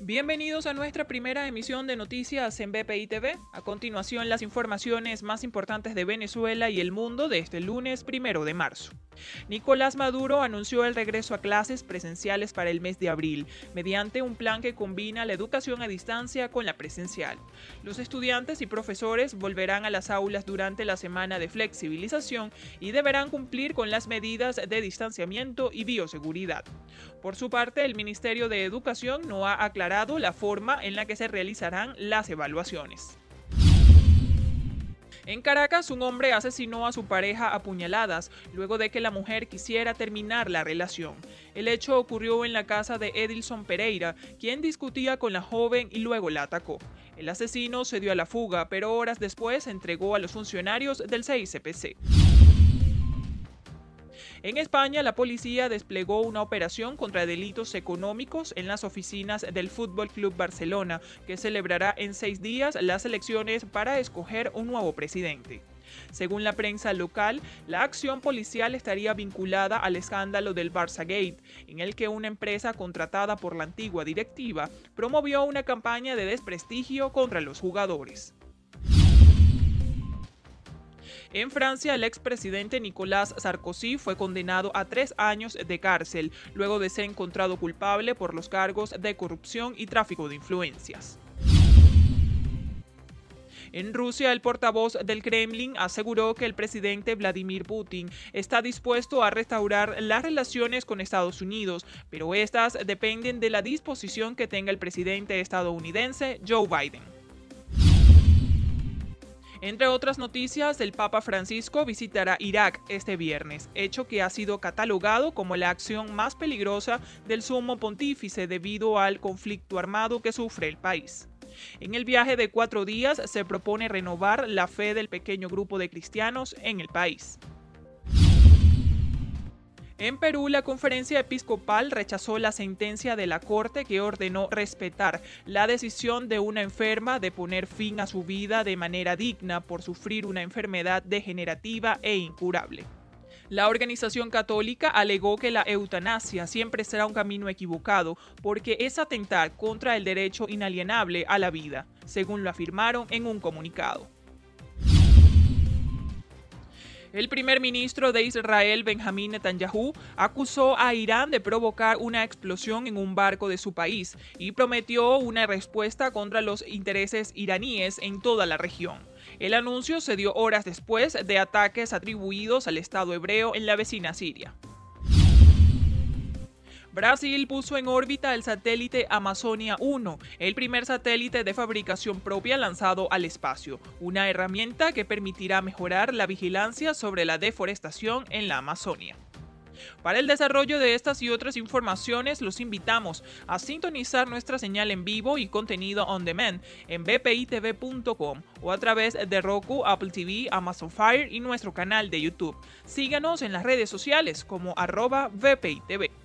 Bienvenidos a nuestra primera emisión de noticias en BPI TV. A continuación, las informaciones más importantes de Venezuela y el mundo de este lunes primero de marzo. Nicolás Maduro anunció el regreso a clases presenciales para el mes de abril, mediante un plan que combina la educación a distancia con la presencial. Los estudiantes y profesores volverán a las aulas durante la semana de flexibilización y deberán cumplir con las medidas de distanciamiento y bioseguridad. Por su parte, el Ministerio de Educación no ha aclarado la forma en la que se realizarán las evaluaciones. En Caracas, un hombre asesinó a su pareja a puñaladas luego de que la mujer quisiera terminar la relación. El hecho ocurrió en la casa de Edilson Pereira, quien discutía con la joven y luego la atacó. El asesino se dio a la fuga, pero horas después entregó a los funcionarios del CICPC. En España, la policía desplegó una operación contra delitos económicos en las oficinas del Fútbol Club Barcelona, que celebrará en seis días las elecciones para escoger un nuevo presidente. Según la prensa local, la acción policial estaría vinculada al escándalo del Barça Gate, en el que una empresa contratada por la antigua directiva promovió una campaña de desprestigio contra los jugadores. En Francia, el expresidente Nicolas Sarkozy fue condenado a tres años de cárcel luego de ser encontrado culpable por los cargos de corrupción y tráfico de influencias. En Rusia, el portavoz del Kremlin aseguró que el presidente Vladimir Putin está dispuesto a restaurar las relaciones con Estados Unidos, pero estas dependen de la disposición que tenga el presidente estadounidense Joe Biden. Entre otras noticias, el Papa Francisco visitará Irak este viernes, hecho que ha sido catalogado como la acción más peligrosa del sumo pontífice debido al conflicto armado que sufre el país. En el viaje de cuatro días se propone renovar la fe del pequeño grupo de cristianos en el país. En Perú, la conferencia episcopal rechazó la sentencia de la Corte que ordenó respetar la decisión de una enferma de poner fin a su vida de manera digna por sufrir una enfermedad degenerativa e incurable. La organización católica alegó que la eutanasia siempre será un camino equivocado porque es atentar contra el derecho inalienable a la vida, según lo afirmaron en un comunicado. El primer ministro de Israel, Benjamín Netanyahu, acusó a Irán de provocar una explosión en un barco de su país y prometió una respuesta contra los intereses iraníes en toda la región. El anuncio se dio horas después de ataques atribuidos al Estado hebreo en la vecina Siria. Brasil puso en órbita el satélite Amazonia 1, el primer satélite de fabricación propia lanzado al espacio, una herramienta que permitirá mejorar la vigilancia sobre la deforestación en la Amazonia. Para el desarrollo de estas y otras informaciones, los invitamos a sintonizar nuestra señal en vivo y contenido on demand en bpitv.com o a través de Roku, Apple TV, Amazon Fire y nuestro canal de YouTube. Síganos en las redes sociales como arroba bpitv.